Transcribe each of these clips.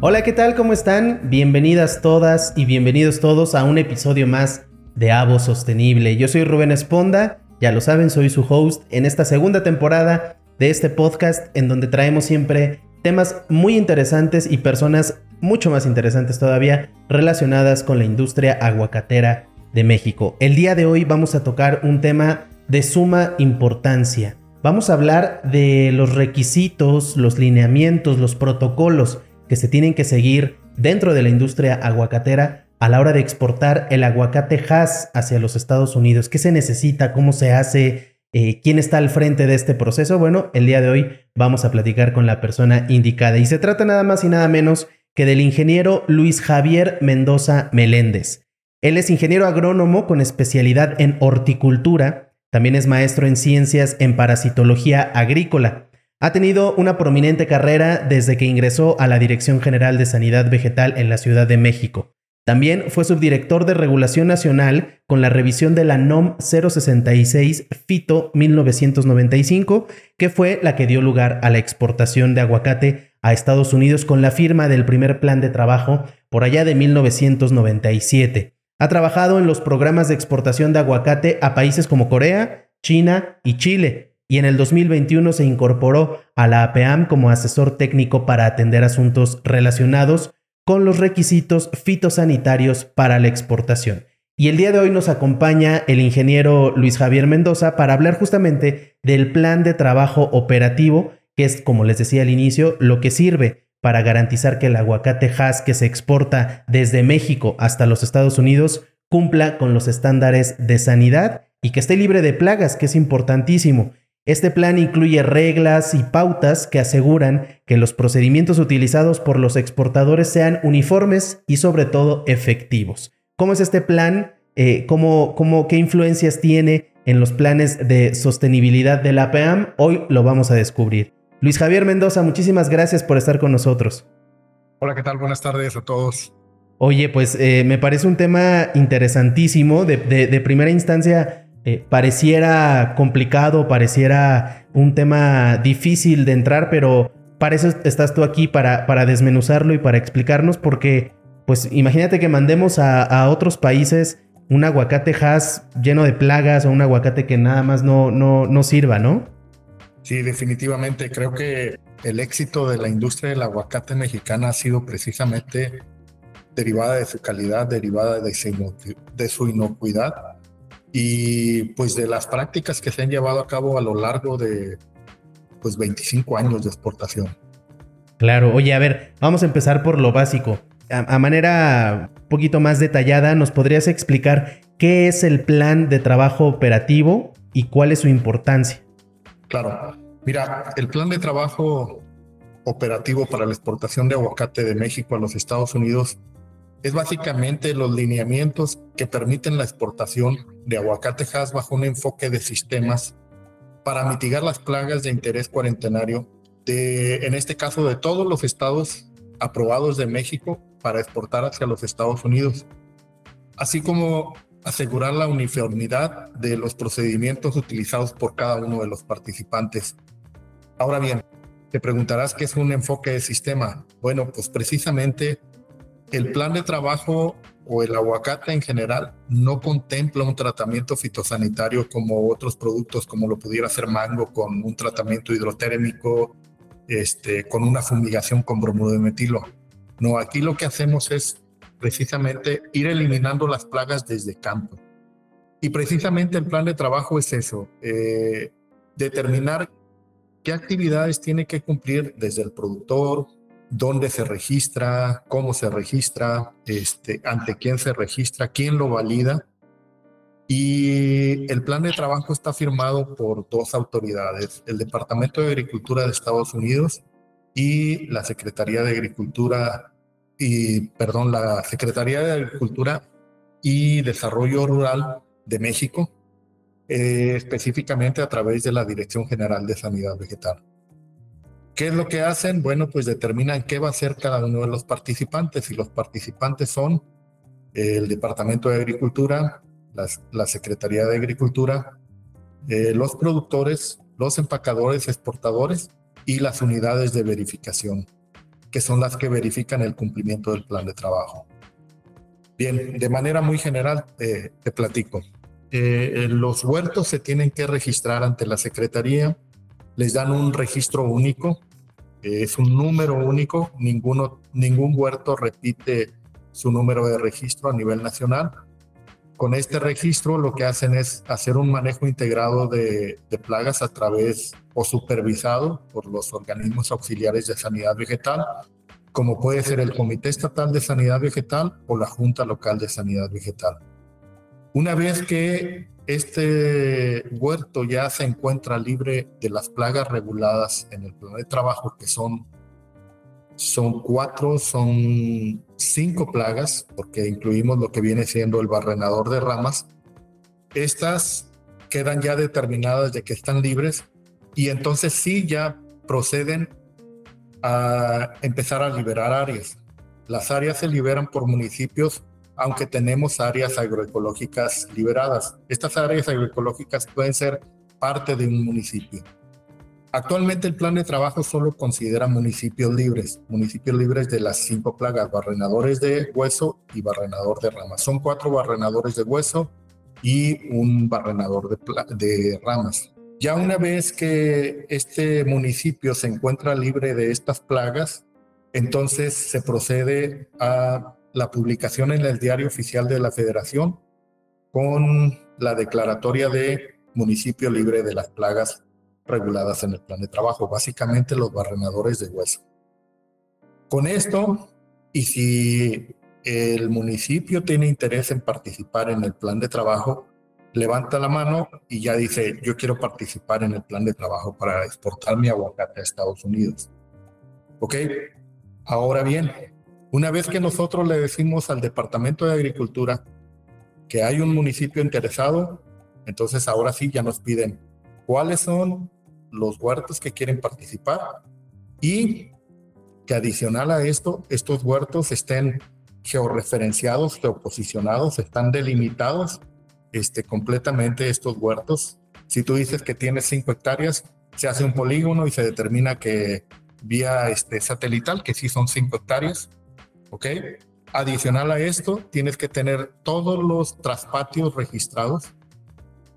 Hola, ¿qué tal? ¿Cómo están? Bienvenidas todas y bienvenidos todos a un episodio más de Avo Sostenible. Yo soy Rubén Esponda, ya lo saben, soy su host en esta segunda temporada de este podcast en donde traemos siempre temas muy interesantes y personas mucho más interesantes todavía relacionadas con la industria aguacatera de México. El día de hoy vamos a tocar un tema de suma importancia. Vamos a hablar de los requisitos, los lineamientos, los protocolos que se tienen que seguir dentro de la industria aguacatera a la hora de exportar el aguacate Hass hacia los Estados Unidos. ¿Qué se necesita? ¿Cómo se hace? Eh, ¿Quién está al frente de este proceso? Bueno, el día de hoy vamos a platicar con la persona indicada y se trata nada más y nada menos que del ingeniero Luis Javier Mendoza Meléndez. Él es ingeniero agrónomo con especialidad en horticultura, también es maestro en ciencias en parasitología agrícola. Ha tenido una prominente carrera desde que ingresó a la Dirección General de Sanidad Vegetal en la Ciudad de México. También fue subdirector de Regulación Nacional con la revisión de la NOM 066 FITO 1995, que fue la que dio lugar a la exportación de aguacate a Estados Unidos con la firma del primer plan de trabajo por allá de 1997. Ha trabajado en los programas de exportación de aguacate a países como Corea, China y Chile, y en el 2021 se incorporó a la APAM como asesor técnico para atender asuntos relacionados con los requisitos fitosanitarios para la exportación. Y el día de hoy nos acompaña el ingeniero Luis Javier Mendoza para hablar justamente del plan de trabajo operativo, que es, como les decía al inicio, lo que sirve para garantizar que el aguacate Hass que se exporta desde México hasta los Estados Unidos cumpla con los estándares de sanidad y que esté libre de plagas, que es importantísimo. Este plan incluye reglas y pautas que aseguran que los procedimientos utilizados por los exportadores sean uniformes y sobre todo efectivos. ¿Cómo es este plan? Eh, ¿cómo, cómo, ¿Qué influencias tiene en los planes de sostenibilidad de la APAM? Hoy lo vamos a descubrir. Luis Javier Mendoza, muchísimas gracias por estar con nosotros. Hola, ¿qué tal? Buenas tardes a todos. Oye, pues eh, me parece un tema interesantísimo. De, de primera instancia, eh, pareciera complicado, pareciera un tema difícil de entrar, pero para eso estás tú aquí, para, para desmenuzarlo y para explicarnos, porque pues imagínate que mandemos a, otros países un aguacate has lleno de plagas o un aguacate que nada más no, no, no sirva, ¿no? Sí, definitivamente. Creo que el éxito de la industria del aguacate mexicana ha sido precisamente derivada de su calidad, derivada de de su inocuidad y pues de las prácticas que se han llevado a cabo a lo largo de pues 25 años de exportación. Claro, oye, a ver, vamos a empezar por lo básico. A, manera un poquito más detallada, ¿nos podrías explicar qué es el plan de trabajo operativo y cuál es su importancia? Claro, mira, el plan de trabajo operativo para la exportación de aguacate de México a los Estados Unidos es básicamente los lineamientos que permiten la exportación de aguacate Hass bajo un enfoque de sistemas para mitigar las plagas de interés cuarentenario, de, en este caso de todos los estados aprobados de México para exportar hacia los Estados Unidos, así como asegurar la uniformidad de los procedimientos utilizados por cada uno de los participantes. Ahora bien, te preguntarás qué es un enfoque de sistema. Bueno, pues precisamente el plan de trabajo o el aguacate en general no contempla un tratamiento fitosanitario como otros productos, como lo pudiera ser mango con un tratamiento hidrotérmico, este, con una fumigación con bromuro de metilo. No, aquí lo que hacemos es precisamente ir eliminando las plagas desde campo. Y precisamente el plan de trabajo es eso, eh, determinar qué actividades tiene que cumplir desde el productor, dónde se registra, cómo se registra, este, ante quién se registra, quién lo valida. Y el plan de trabajo está firmado por dos autoridades, el Departamento de Agricultura de Estados Unidos y la Secretaría de Agricultura y, perdón, la Secretaría de Agricultura y Desarrollo Rural de México, eh, específicamente a través de la Dirección General de Sanidad Vegetal. ¿Qué es lo que hacen? Bueno, pues determinan qué va a hacer cada uno de los participantes y los participantes son el Departamento de Agricultura, la Secretaría de Agricultura, eh, los productores, los empacadores, exportadores y las unidades de verificación. que son las que verifican el cumplimiento del plan de trabajo. Bien, de manera muy general eh, te platico. Eh, los huertos se tienen que registrar ante la Secretaría, les dan un registro único, es un número único, ninguno, ningún huerto repite su número de registro a nivel nacional. Con este registro lo que hacen es hacer un manejo integrado de, de plagas a través o supervisado por los organismos auxiliares de sanidad vegetal como puede ser el Comité Estatal de Sanidad Vegetal o la Junta Local de Sanidad Vegetal. Una vez que este huerto ya se encuentra libre de las plagas reguladas en el plan de trabajo, que son, son cuatro, son cinco plagas, porque incluimos lo que viene siendo el barrenador de ramas, estas quedan ya determinadas de que están libres y entonces sí ya proceden a empezar a liberar áreas. Las áreas se liberan por municipios, aunque tenemos áreas agroecológicas liberadas. Estas áreas agroecológicas pueden ser parte de un municipio. Actualmente el plan de trabajo solo considera municipios libres, municipios libres de las cinco plagas, barrenadores de hueso y barrenador de ramas. Son cuatro barrenadores de hueso y un barrenador de, de ramas. Ya una vez que este municipio se encuentra libre de estas plagas, entonces se procede a la publicación en el diario oficial de la federación con la declaratoria de municipio libre de las plagas reguladas en el plan de trabajo, básicamente los barrenadores de hueso. Con esto, y si el municipio tiene interés en participar en el plan de trabajo, levanta la mano y ya dice, yo quiero participar en el plan de trabajo para exportar mi aguacate a Estados Unidos. ¿Ok? Ahora bien, una vez que nosotros le decimos al Departamento de Agricultura que hay un municipio interesado, entonces ahora sí ya nos piden cuáles son los huertos que quieren participar y que adicional a esto, estos huertos estén georreferenciados, geoposicionados, están delimitados este, completamente estos huertos. Si tú dices que tienes 5 hectáreas, se hace un polígono y se determina que vía este, satelital, que sí son 5 hectáreas, ¿ok? Adicional a esto, tienes que tener todos los traspatios registrados,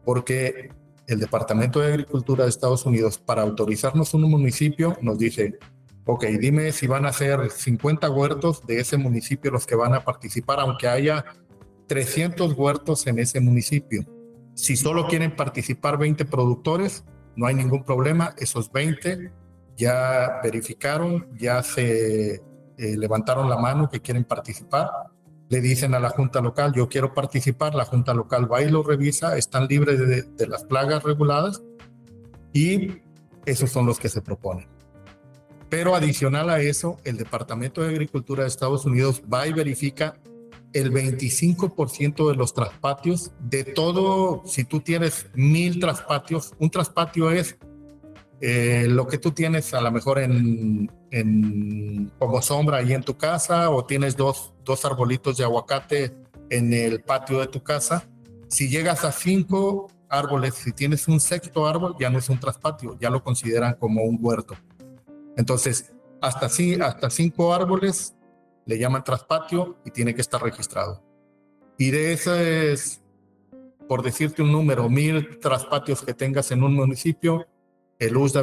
porque el Departamento de Agricultura de Estados Unidos, para autorizarnos un municipio, nos dice, ok, dime si van a ser 50 huertos de ese municipio los que van a participar, aunque haya 300 huertos en ese municipio. Si solo quieren participar 20 productores, no hay ningún problema. Esos 20 ya verificaron, ya se eh, levantaron la mano que quieren participar. Le dicen a la Junta Local, yo quiero participar. La Junta Local va y lo revisa, están libres de, de las plagas reguladas y esos son los que se proponen. Pero adicional a eso, el Departamento de Agricultura de Estados Unidos va y verifica el 25% de los traspatios de todo, si tú tienes mil traspatios, un traspatio es eh, lo que tú tienes a lo mejor en, en, como sombra ahí en tu casa o tienes dos, dos arbolitos de aguacate en el patio de tu casa. Si llegas a cinco árboles, si tienes un sexto árbol, ya no es un traspatio, ya lo consideran como un huerto. Entonces, hasta, hasta cinco árboles le llaman traspatio y tiene que estar registrado. Y de es por decirte un número, mil traspatios que tengas en un municipio, el USDA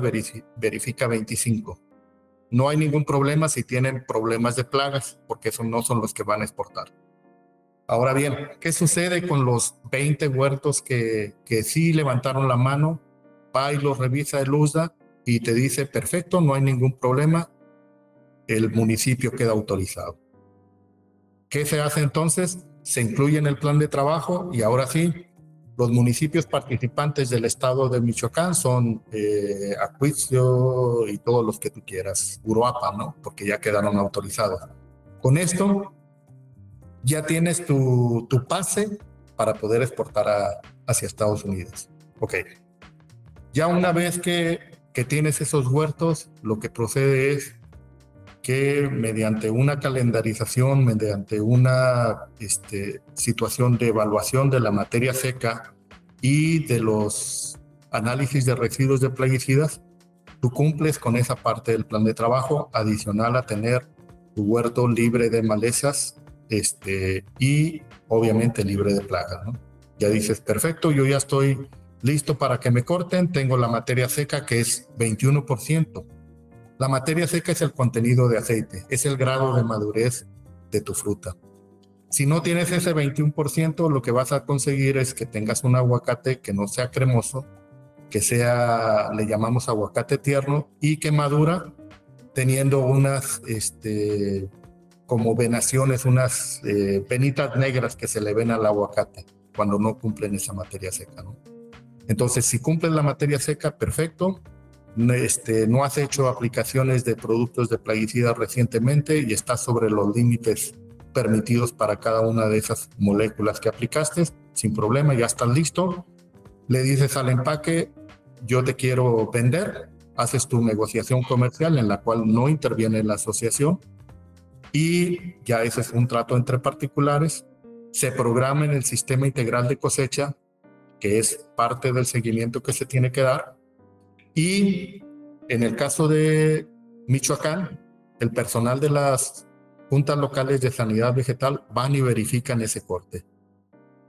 verifica 25. No hay ningún problema si tienen problemas de plagas, porque esos no son los que van a exportar. Ahora bien, ¿qué sucede con los 20 huertos que, que sí levantaron la mano? Va y los revisa el USDA y te dice, perfecto, no hay ningún problema, el municipio queda autorizado. ¿Qué se hace entonces? Se incluye en el plan de trabajo y ahora sí, los municipios participantes del estado de Michoacán son eh, y todos los que tú quieras, Uruapa, ¿no? Porque ya quedaron autorizados. Con esto ya tienes tu, tu pase para poder exportar hacia Estados Unidos. Ok. Ya una vez que, que tienes esos huertos, lo que procede es que mediante una calendarización, mediante una este, situación de evaluación de la materia seca y de los análisis de residuos de plaguicidas, tú cumples con esa parte del plan de trabajo adicional a tener tu huerto libre de malezas este, y obviamente libre de plagas. ¿no? Ya dices, perfecto, yo ya estoy listo para que me corten, tengo la materia seca que es 21%. La materia seca es el contenido de aceite, es el grado de madurez de tu fruta. Si no tienes ese 21%, lo que vas a conseguir es que tengas un aguacate que no sea cremoso, que sea, le llamamos aguacate tierno y que madura teniendo unas, este, como venaciones, unas eh, penitas negras que se le ven al aguacate cuando no cumplen esa materia seca. Entonces, si cumples la materia seca, perfecto. Este, no has hecho aplicaciones de productos de plaguicidas recientemente y estás sobre los límites permitidos para cada una de esas moléculas que aplicaste, sin problema, ya estás listo. Le dices al empaque, yo te quiero vender, haces tu negociación comercial en la cual no interviene la asociación y ya ese es un trato entre particulares. Se programa en el sistema integral de cosecha que es parte del seguimiento que se tiene que dar. Y en el caso de Michoacán, el personal de las juntas locales de sanidad vegetal van y verifican ese corte.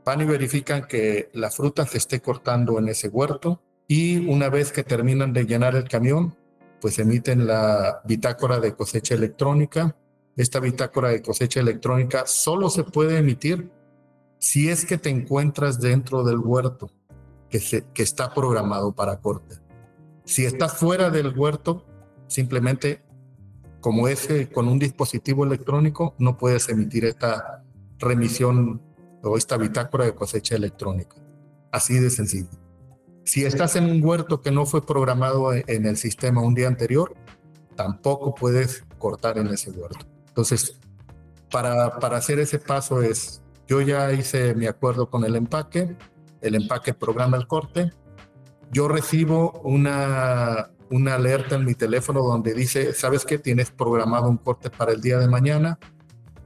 Van y verifican que la fruta se esté cortando en ese huerto y una vez que terminan de llenar el camión, pues emiten la bitácora de cosecha electrónica. Esta bitácora de cosecha electrónica solo se puede emitir si es que te encuentras dentro del huerto que, se, que está programado para corte. Si estás fuera del huerto, simplemente como ese con un dispositivo electrónico no puedes emitir esta remisión o esta bitácora de cosecha electrónica. Así de sencillo. Si estás en un huerto que no fue programado en el sistema un día anterior, tampoco puedes cortar en ese huerto. Entonces, para, para hacer ese paso es yo ya hice mi acuerdo con el empaque, el empaque programa el corte, yo recibo una, una alerta en mi teléfono donde dice, ¿sabes qué? Tienes programado un corte para el día de mañana.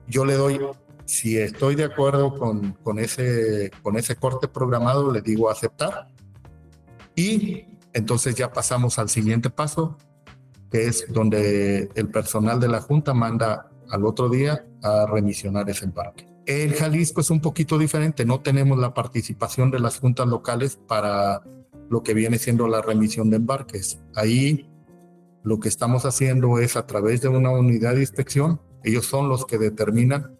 Yo le doy, si estoy de acuerdo con, con, ese, con ese corte programado, le digo aceptar. Y entonces ya pasamos al siguiente paso, que es donde el personal de la Junta manda al otro día a remisionar ese empaque. En Jalisco es un poquito diferente, no tenemos la participación de las juntas locales para lo que viene siendo la remisión de embarques. Ahí lo que estamos haciendo es a través de una unidad de inspección, ellos son los que determinan,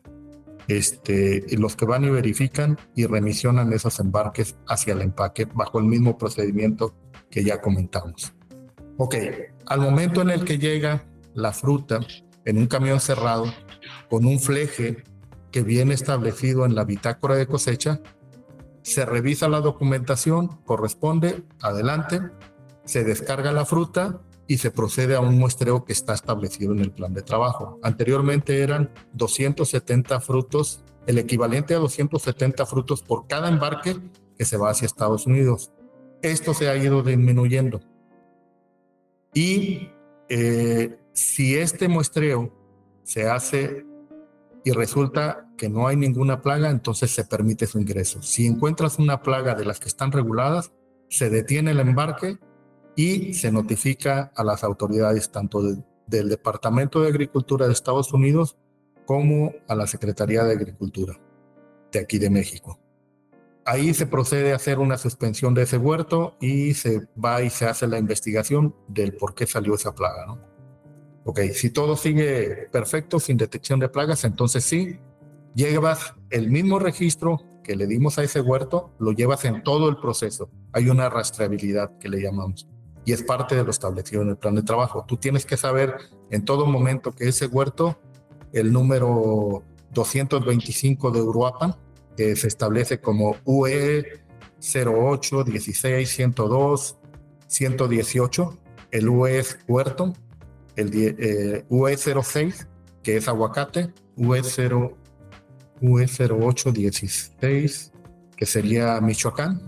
este, los que van y verifican y remisionan esos embarques hacia el empaque bajo el mismo procedimiento que ya comentamos. Ok, al momento en el que llega la fruta en un camión cerrado con un fleje que viene establecido en la bitácora de cosecha, se revisa la documentación, corresponde, adelante, se descarga la fruta y se procede a un muestreo que está establecido en el plan de trabajo. Anteriormente eran 270 frutos, el equivalente a 270 frutos por cada embarque que se va hacia Estados Unidos. Esto se ha ido disminuyendo. Y eh, si este muestreo se hace y resulta que no hay ninguna plaga, entonces se permite su ingreso. Si encuentras una plaga de las que están reguladas, se detiene el embarque y se notifica a las autoridades tanto del Departamento de Agricultura de Estados Unidos como a la Secretaría de Agricultura de aquí de México. Ahí se procede a hacer una suspensión de ese huerto y se va y se hace la investigación del por qué salió esa plaga, ¿no? Ok, si todo sigue perfecto, sin detección de plagas, entonces sí, llevas el mismo registro que le dimos a ese huerto, lo llevas en todo el proceso. Hay una rastreabilidad que le llamamos y es parte de lo establecido en el plan de trabajo. Tú tienes que saber en todo momento que ese huerto, el número 225 de Uruapan, que se establece como UE 08, 16, 102, 118, el UE es huerto, el eh, UE06, que es aguacate, UE0, UE0816, que sería Michoacán,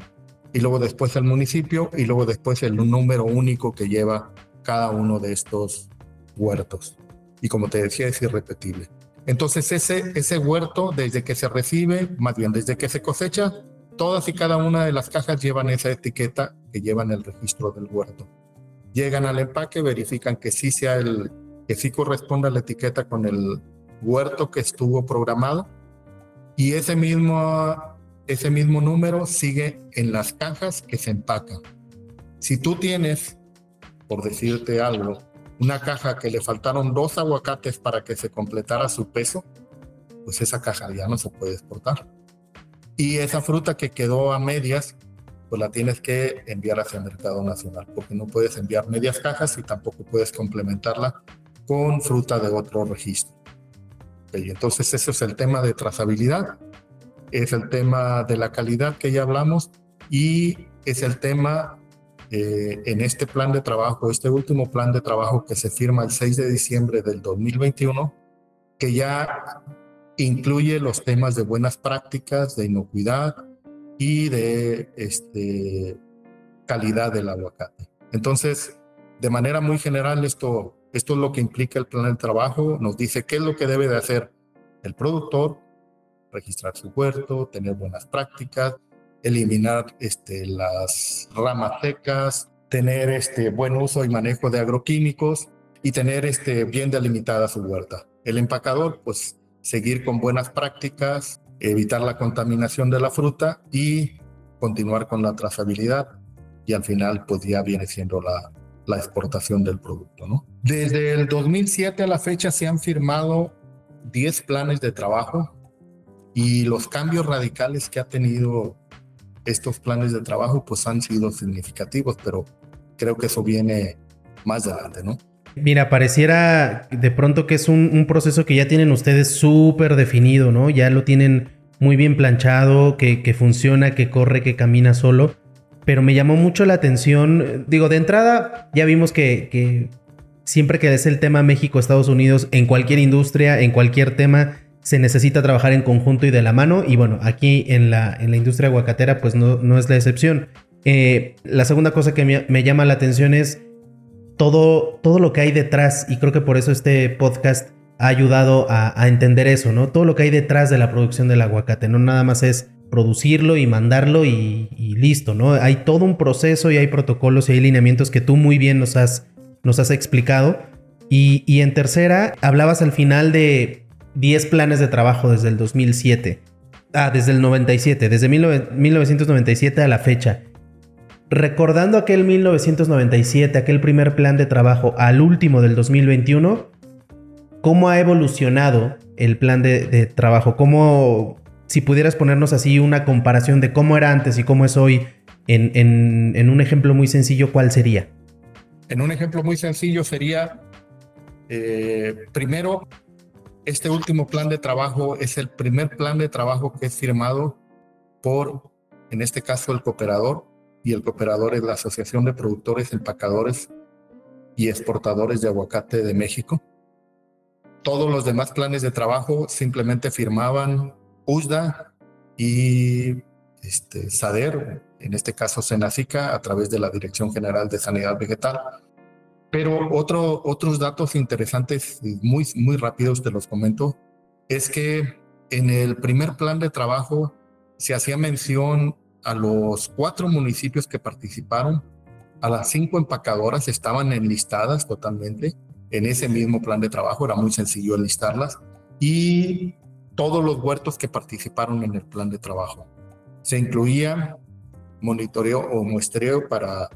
y luego después el municipio, y luego después el número único que lleva cada uno de estos huertos. Y como te decía, es irrepetible. Entonces ese, ese huerto, desde que se recibe, más bien desde que se cosecha, todas y cada una de las cajas llevan esa etiqueta que llevan el registro del huerto. Llegan al empaque, verifican que sí sea el, que sí corresponda la etiqueta con el huerto que estuvo programado y ese mismo, ese mismo número sigue en las cajas que se empacan. Si tú tienes, por decirte algo, una caja que le faltaron dos aguacates para que se completara su peso, pues esa caja ya no se puede exportar. Y esa fruta que quedó a medias, pues la tienes que enviar hacia el mercado nacional, porque no puedes enviar medias cajas y tampoco puedes complementarla con fruta de otro registro. Y entonces ese es el tema de trazabilidad, es el tema de la calidad que ya hablamos y es el tema eh, en este plan de trabajo, este último plan de trabajo que se firma el 6 de diciembre del 2021, que ya incluye los temas de buenas prácticas, de inocuidad y de este, calidad del aguacate. Entonces, de manera muy general, esto, esto es lo que implica el plan de trabajo. Nos dice qué es lo que debe de hacer el productor, registrar su huerto, tener buenas prácticas, eliminar este, las ramas secas, tener este, buen uso y manejo de agroquímicos y tener este, bien delimitada su huerta. El empacador, pues seguir con buenas prácticas, evitar la contaminación de la fruta y continuar con la trazabilidad y al final pues ya viene siendo la, la exportación del producto. ¿no? Desde el 2007 a la fecha se han firmado 10 planes de trabajo y los cambios radicales que ha tenido estos planes de trabajo pues han sido significativos, pero creo que eso viene más adelante, ¿no? Mira, pareciera de pronto que es un, proceso que ya tienen ustedes súper definido, ¿no? Ya lo tienen muy bien planchado, que, funciona, que corre, que camina solo. Pero me llamó mucho la atención, digo, de entrada ya vimos que, que siempre que es el tema México-Estados Unidos, en cualquier industria, en cualquier tema, se necesita trabajar en conjunto y de la mano. Y bueno, aquí en la, en la industria aguacatera, pues no, no es la excepción. Eh, la segunda cosa que me, llama la atención es todo, todo lo que hay detrás, y creo que por eso este podcast ha ayudado a, entender eso, ¿no? Todo lo que hay detrás de la producción del aguacate, no nada más es producirlo y mandarlo y, listo, ¿no? Hay todo un proceso y hay protocolos y hay lineamientos que tú muy bien nos has, nos has explicado. Y, en tercera, hablabas al final de 10 planes de trabajo desde el 2007. Ah, desde el 97, desde 1997 a la fecha. Recordando aquel 1997, aquel primer plan de trabajo al último del 2021, ¿cómo ha evolucionado el plan de, trabajo? ¿Cómo, si pudieras ponernos así una comparación de cómo era antes y cómo es hoy, en, un ejemplo muy sencillo, ¿cuál sería? En un ejemplo muy sencillo sería, eh, primero, este último plan de trabajo es el primer plan de trabajo que es firmado por, en este caso, el cooperador, y el cooperador es la Asociación de Productores, Empacadores y Exportadores de Aguacate de México. Todos los demás planes de trabajo simplemente firmaban USDA y este, SADER, en este caso Senacica, a través de la Dirección General de Sanidad Vegetal pero otro, otros datos interesantes, muy, muy rápidos te los comento, es que en el primer plan de trabajo se hacía mención a los cuatro municipios que participaron, a las cinco empacadoras estaban enlistadas totalmente en ese mismo plan de trabajo, era muy sencillo enlistarlas, y todos los huertos que participaron en el plan de trabajo. Se incluía monitoreo o muestreo para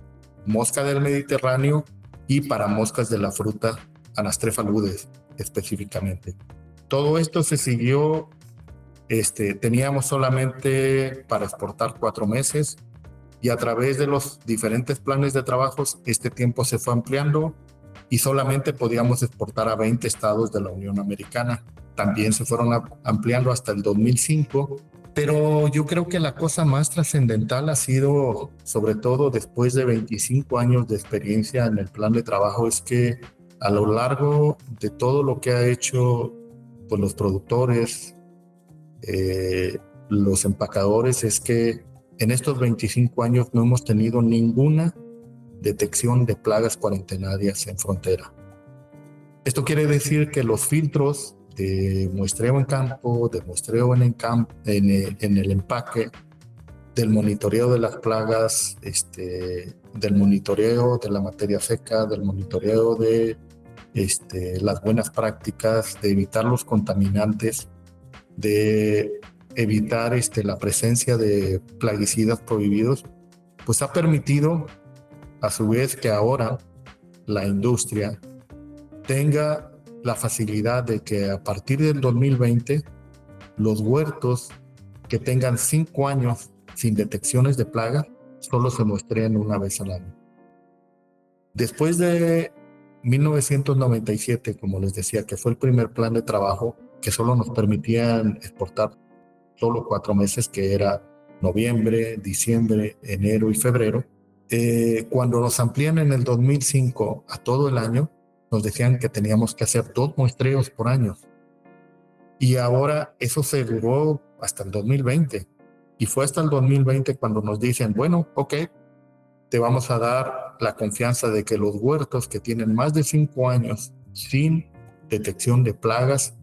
mosca del Mediterráneo, y para moscas de la fruta Anastrefaludes específicamente. Todo esto se siguió, este, teníamos solamente para exportar cuatro meses y a través de los diferentes planes de trabajos este tiempo se fue ampliando y solamente podíamos exportar a 20 estados de la Unión Americana. También se fueron ampliando hasta el 2005 pero yo creo que la cosa más trascendental ha sido, sobre todo después de 25 años de experiencia en el plan de trabajo, es que a lo largo de todo lo que ha hecho pues, los productores, eh, los empacadores, es que en estos 25 años no hemos tenido ninguna detección de plagas cuarentenarias en frontera. Esto quiere decir que los filtros de muestreo en campo, de muestreo en en el empaque, del monitoreo de las plagas este, del monitoreo de la materia seca, del monitoreo de este, las buenas prácticas, de evitar los contaminantes, de evitar este, la presencia de plaguicidas prohibidos, pues ha permitido a su vez que ahora la industria tenga la facilidad de que a partir del 2020 los huertos que tengan cinco años sin detecciones de plaga solo se muestren una vez al año. Después de 1997, como les decía, que fue el primer plan de trabajo que solo nos permitían exportar solo cuatro meses, que era noviembre, diciembre, enero y febrero. Eh, cuando nos amplían en el 2005 a todo el año, nos decían que teníamos que hacer dos muestreos por año. Y ahora eso se duró hasta el 2020. Y fue hasta el 2020 cuando nos dicen, bueno, ok, te vamos a dar la confianza de que los huertos que tienen más de cinco años sin detección de plagas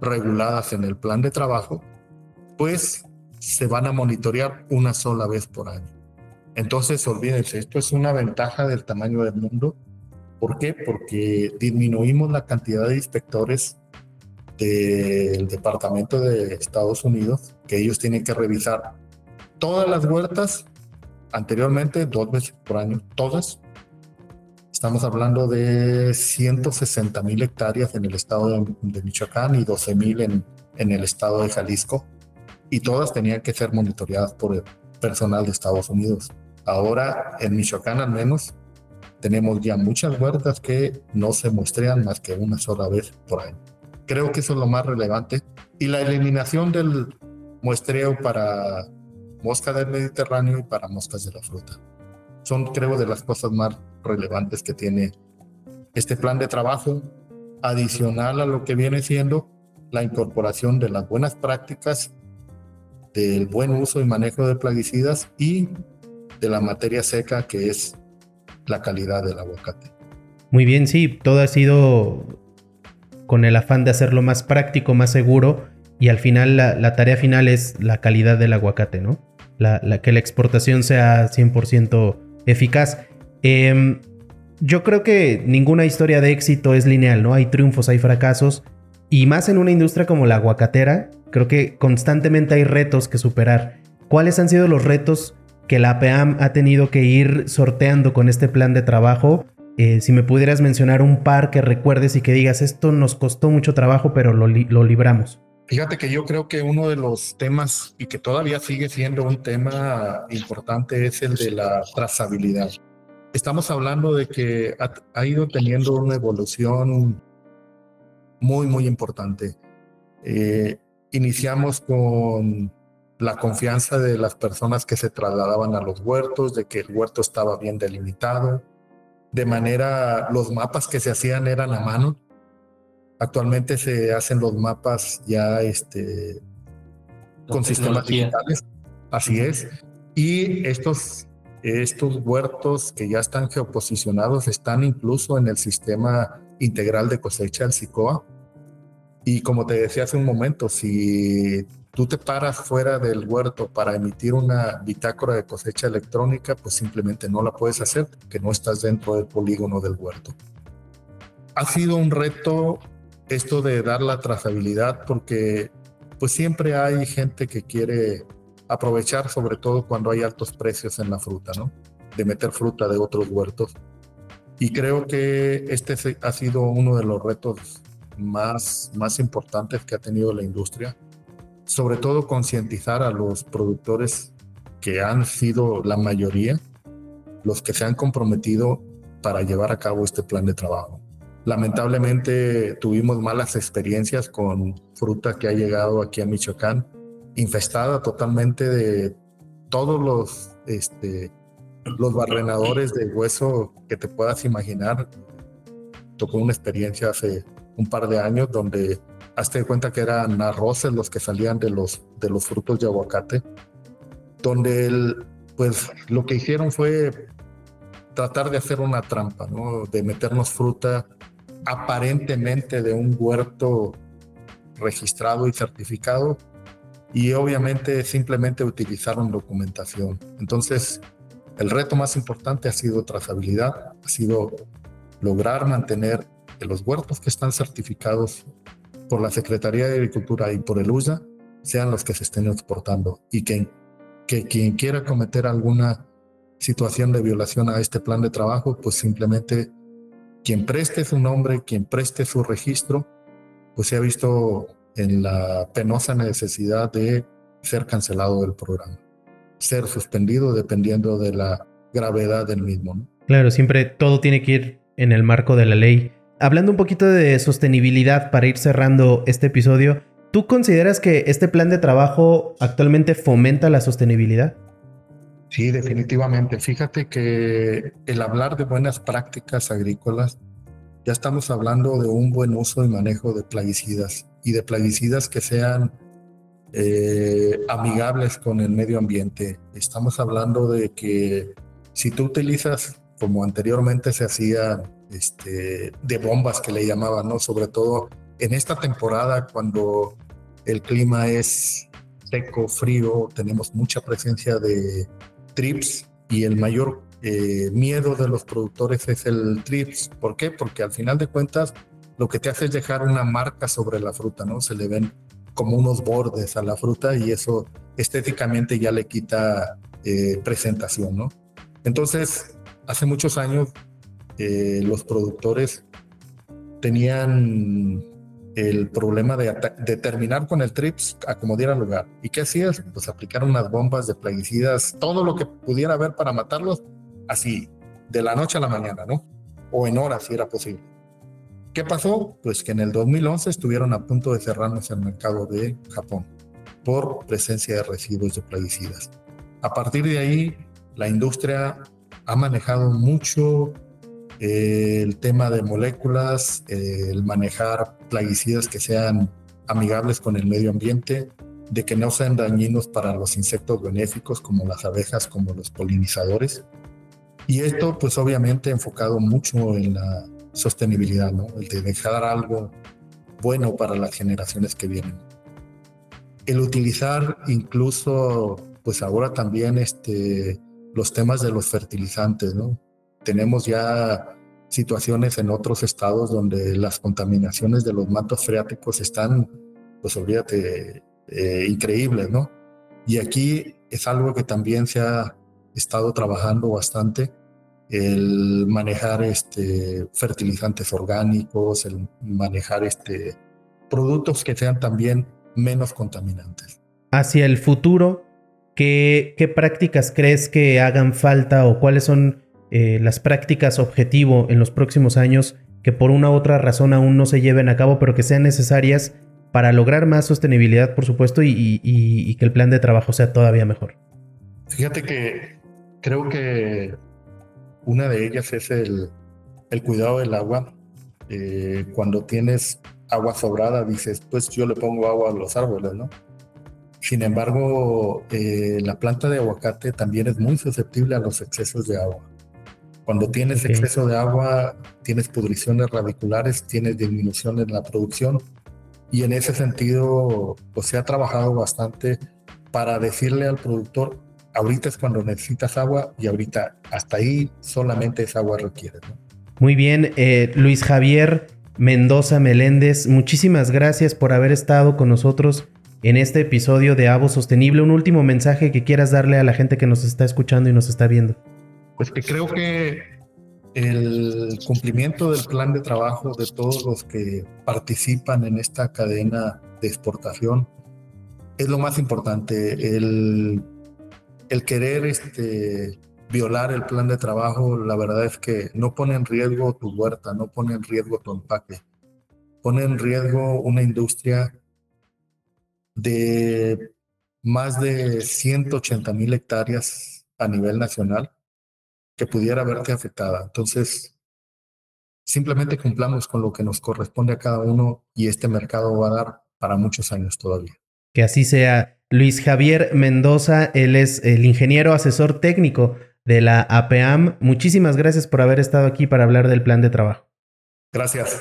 reguladas en el plan de trabajo, pues se van a monitorear una sola vez por año. Entonces, olvídense, esto es una ventaja del tamaño del mundo. ¿Por qué? Porque disminuimos la cantidad de inspectores del Departamento de Estados Unidos, que ellos tienen que revisar todas las huertas, anteriormente dos veces por año, todas. Estamos hablando de 160 mil hectáreas en el estado de, Michoacán y 12 mil en, en el estado de Jalisco, y todas tenían que ser monitoreadas por el personal de Estados Unidos. Ahora, en Michoacán al menos, tenemos ya muchas huertas que no se muestrean más que una sola vez por año. Creo que eso es lo más relevante. Y la eliminación del muestreo para mosca del Mediterráneo y para moscas de la fruta. Son, creo, de las cosas más relevantes que tiene este plan de trabajo, adicional a lo que viene siendo la incorporación de las buenas prácticas, del buen uso y manejo de plaguicidas y de la materia seca que es la calidad del aguacate. Muy bien, sí, todo ha sido con el afán de hacerlo más práctico, más seguro, y al final la, tarea final es la calidad del aguacate, ¿no? Que la exportación sea 100% eficaz. Em, yo creo que ninguna historia de éxito es lineal, ¿no? Hay triunfos, hay fracasos, y más en una industria como la aguacatera, creo que constantemente hay retos que superar. ¿Cuáles han sido los retos que la APAM ha tenido que ir sorteando con este plan de trabajo eh, si me pudieras mencionar un par que recuerdes y que digas, esto nos costó mucho trabajo, pero lo, lo libramos. Fíjate que yo creo que uno de los temas y que todavía sigue siendo un tema importante es el de la trazabilidad. Estamos hablando de que ha, ido teniendo una evolución muy, muy importante. Eh, iniciamos con la confianza de las personas que se trasladaban a los huertos, de que el huerto estaba bien delimitado, de manera, los mapas que se hacían eran a mano. Actualmente se hacen los mapas ya este, con sistemas digitales. Así es. Y estos, estos huertos que ya están geoposicionados están incluso en el sistema integral de cosecha, el SICOA. Y como te decía hace un momento, si tú te paras fuera del huerto para emitir una bitácora de cosecha electrónica, pues simplemente no la puedes hacer porque no estás dentro del polígono del huerto. Ha sido un reto esto de dar la trazabilidad porque pues siempre hay gente que quiere aprovechar, sobre todo cuando hay altos precios en la fruta, ¿no? De meter fruta de otros huertos. Y creo que este ha sido uno de los retos más, más importantes que ha tenido la industria sobre todo concientizar a los productores que han sido la mayoría los que se han comprometido para llevar a cabo este plan de trabajo. Lamentablemente tuvimos malas experiencias con fruta que ha llegado aquí a Michoacán, infestada totalmente de todos los, este, los barrenadores de hueso que te puedas imaginar. Tocó una experiencia hace un par de años donde hazte cuenta que eran arroces los que salían de los, de los frutos de aguacate, donde pues lo que hicieron fue tratar de hacer una trampa, ¿no? de meternos fruta aparentemente de un huerto registrado y certificado y obviamente simplemente utilizaron documentación. Entonces, El reto más importante ha sido trazabilidad, ha sido lograr mantener que los huertos que están certificados por la Secretaría de Agricultura y por el USA sean los que se estén exportando y que, que quien quiera cometer alguna situación de violación a este plan de trabajo, pues simplemente quien preste su nombre, quien preste su registro, pues se ha visto en la penosa necesidad de ser cancelado del programa, ser suspendido dependiendo de la gravedad del mismo. Claro, siempre todo tiene que ir en el marco de la ley. Hablando un poquito de sostenibilidad para ir cerrando este episodio, ¿tú consideras que este plan de trabajo actualmente fomenta la sostenibilidad? Sí, definitivamente. Fíjate que el hablar de buenas prácticas agrícolas, ya estamos hablando de un buen uso y manejo de plaguicidas y de plaguicidas que sean eh, amigables con el medio ambiente. Estamos hablando de que si tú utilizas, como anteriormente se hacía, este, de bombas que le llamaban, ¿no? Sobre todo en esta temporada cuando el clima es seco, frío, tenemos mucha presencia de trips y el mayor eh, miedo de los productores es el trips. ¿Por qué? Porque al final de cuentas lo que te hace es dejar una marca sobre la fruta, ¿no? Se le ven como unos bordes a la fruta y eso estéticamente ya le quita eh, presentación, ¿no? Entonces, hace muchos años eh, los productores tenían el problema de, terminar con el TRIPS a como diera lugar. ¿Y qué hacías? Pues aplicar unas bombas de plaguicidas, todo lo que pudiera haber para matarlos, así, de la noche a la mañana, ¿no? O en horas, si era posible. ¿Qué pasó? Pues que en el 2011 estuvieron a punto de cerrarnos el mercado de Japón por presencia de residuos de plaguicidas. A partir de ahí, la industria ha manejado mucho eh, el tema de moléculas, eh, el manejar plaguicidas que sean amigables con el medio ambiente, de que no sean dañinos para los insectos benéficos como las abejas, como los polinizadores. Y esto pues obviamente enfocado mucho en la sostenibilidad, ¿no? El de dejar algo bueno para las generaciones que vienen. El utilizar incluso pues ahora también este, los temas de los fertilizantes, ¿no? tenemos ya situaciones en otros estados donde las contaminaciones de los mantos freáticos están, pues olvídate, eh, increíbles, ¿no? Y aquí es algo que también se ha estado trabajando bastante, el manejar este, fertilizantes orgánicos, el manejar este, productos que sean también menos contaminantes. Hacia el futuro, ¿qué, qué prácticas crees que hagan falta o cuáles son eh, las prácticas objetivo en los próximos años que por una u otra razón aún no se lleven a cabo, pero que sean necesarias para lograr más sostenibilidad, por supuesto, y, que el plan de trabajo sea todavía mejor? Fíjate que creo que una de ellas es el, cuidado del agua. Eh, cuando tienes agua sobrada, dices, pues yo le pongo agua a los árboles, ¿no? Sin embargo, eh, la planta de aguacate también es muy susceptible a los excesos de agua. Cuando tienes exceso de agua, tienes pudriciones radiculares, tienes disminución en la producción y en ese sentido, pues se ha trabajado bastante para decirle al productor, ahorita es cuando necesitas agua y ahorita hasta ahí solamente esa agua requiere. Muy bien, eh, Luis Javier Mendoza Meléndez, muchísimas gracias por haber estado con nosotros en este episodio de Avo Sostenible. Un último mensaje que quieras darle a la gente que nos está escuchando y nos está viendo. Pues que creo que el cumplimiento del plan de trabajo de todos los que participan en esta cadena de exportación es lo más importante. El, el querer este, violar el plan de trabajo, la verdad es que no pone en riesgo tu huerta, no pone en riesgo tu empaque, pone en riesgo una industria de más de 180 mil hectáreas a nivel nacional que pudiera verte afectada. Entonces, simplemente cumplamos con lo que nos corresponde a cada uno y este mercado va a dar para muchos años todavía. Que así sea. Luis Javier Mendoza, él es el ingeniero asesor técnico de la APAM. Muchísimas gracias por haber estado aquí para hablar del plan de trabajo. Gracias.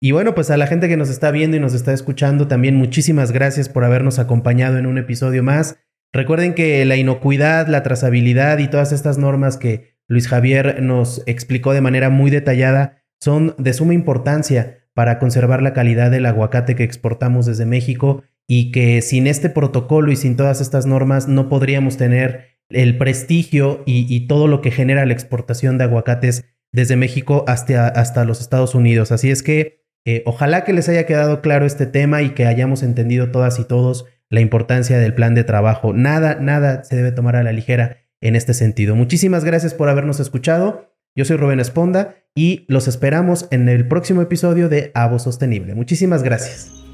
Y bueno, pues a la gente que nos está viendo y nos está escuchando, también muchísimas gracias por habernos acompañado en un episodio más Recuerden que la inocuidad, la trazabilidad y todas estas normas que Luis Javier nos explicó de manera muy detallada son de suma importancia para conservar la calidad del aguacate que exportamos desde México y que sin este protocolo y sin todas estas normas no podríamos tener el prestigio y, todo lo que genera la exportación de aguacates desde México hasta, hasta los Estados Unidos. Así es que eh, ojalá que les haya quedado claro este tema y que hayamos entendido todas y todos la importancia del plan de trabajo. Nada, nada se debe tomar a la ligera en este sentido. Muchísimas gracias por habernos escuchado. Yo soy Rubén Esponda y los esperamos en el próximo episodio de Avo Sostenible. Muchísimas gracias.